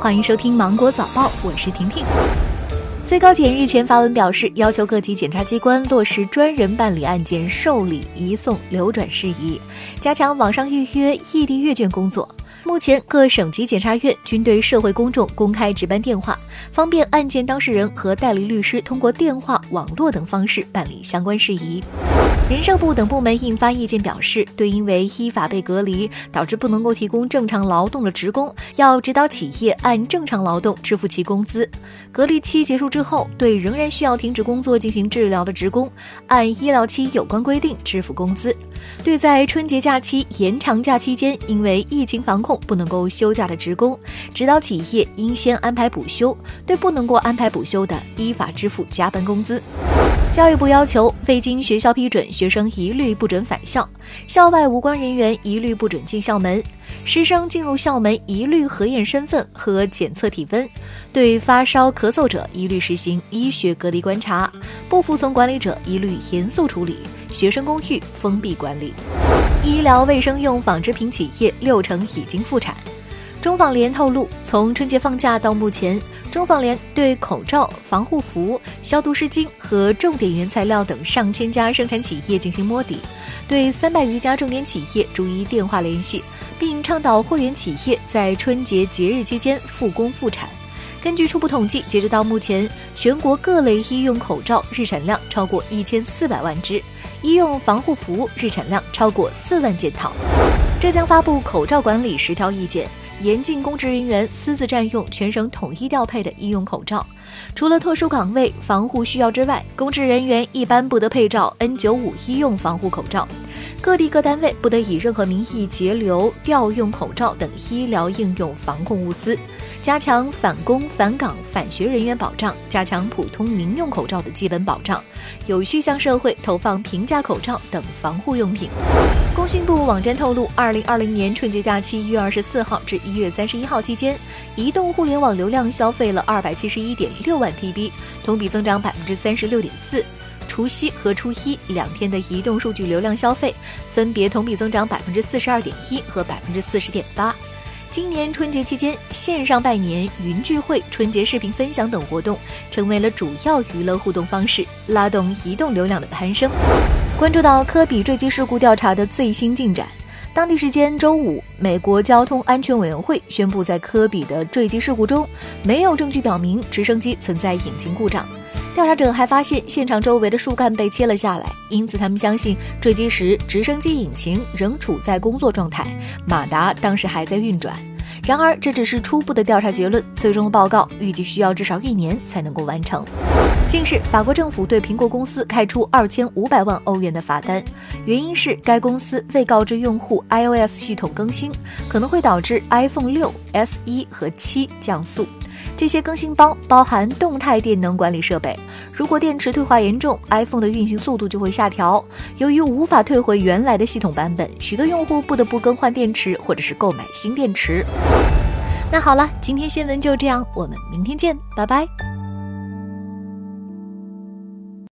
欢迎收听《芒果早报》，我是婷婷。最高检日前发文表示，要求各级检察机关落实专人办理案件受理、移送、流转事宜，加强网上预约、异地阅卷工作。目前，各省级检察院均对社会公众公开值班电话，方便案件当事人和代理律师通过电话、网络等方式办理相关事宜。人社部等部门印发意见表示，对因为依法被隔离导致不能够提供正常劳动的职工，要指导企业按正常劳动支付其工资。隔离期结束之后，对仍然需要停止工作进行治疗的职工，按医疗期有关规定支付工资。对在春节假期、延长假期间因为疫情防控不能够休假的职工，指导企业应先安排补休，对不能够安排补休的，依法支付加班工资。教育部要求，未经学校批准，学生一律不准返校；校外无关人员一律不准进校门；师生进入校门一律核验身份和检测体温；对发烧咳嗽者一律实行医学隔离观察；不服从管理者一律严肃处理；学生公寓封闭管理；医疗卫生用纺织品企业六成已经复产。中纺联透露，从春节放假到目前。中纺联对口罩、防护服、消毒湿巾和重点原材料等上千家生产企业进行摸底，对三百余家重点企业逐一电话联系，并倡导会员企业在春节节日期间复工复产。根据初步统计，截止到目前，全国各类医用口罩日产量超过一千四百万只，医用防护服日产量超过四万件套。浙江发布口罩管理十条意见。严禁公职人员私自占用全省统一调配的医用口罩，除了特殊岗位防护需要之外，公职人员一般不得配照 N95 医用防护口罩。各地各单位不得以任何名义截留、调用口罩等医疗应用防控物资。加强返工返岗返学人员保障，加强普通民用口罩的基本保障，有序向社会投放平价口罩等防护用品。工信部网站透露，二零二零年春节假期一月二十四号至一月三十一号期间，移动互联网流量消费了二百七十一点六万 TB，同比增长百分之三十六点四。除夕和初一两天的移动数据流量消费，分别同比增长百分之四十二点一和百分之四十点八。今年春节期间，线上拜年、云聚会、春节视频分享等活动成为了主要娱乐互动方式，拉动移动流量的攀升。关注到科比坠机事故调查的最新进展，当地时间周五，美国交通安全委员会宣布，在科比的坠机事故中，没有证据表明直升机存在引擎故障。调查者还发现，现场周围的树干被切了下来，因此他们相信坠机时直升机引擎仍处在工作状态，马达当时还在运转。然而，这只是初步的调查结论，最终的报告预计需要至少一年才能够完成。近日，法国政府对苹果公司开出二千五百万欧元的罚单，原因是该公司未告知用户 iOS 系统更新可能会导致 iPhone 六、S 一和七降速。这些更新包包含动态电能管理设备，如果电池退化严重，iPhone 的运行速度就会下调。由于无法退回原来的系统版本，许多用户不得不更换电池或者是购买新电池。那好了，今天新闻就这样，我们明天见，拜拜。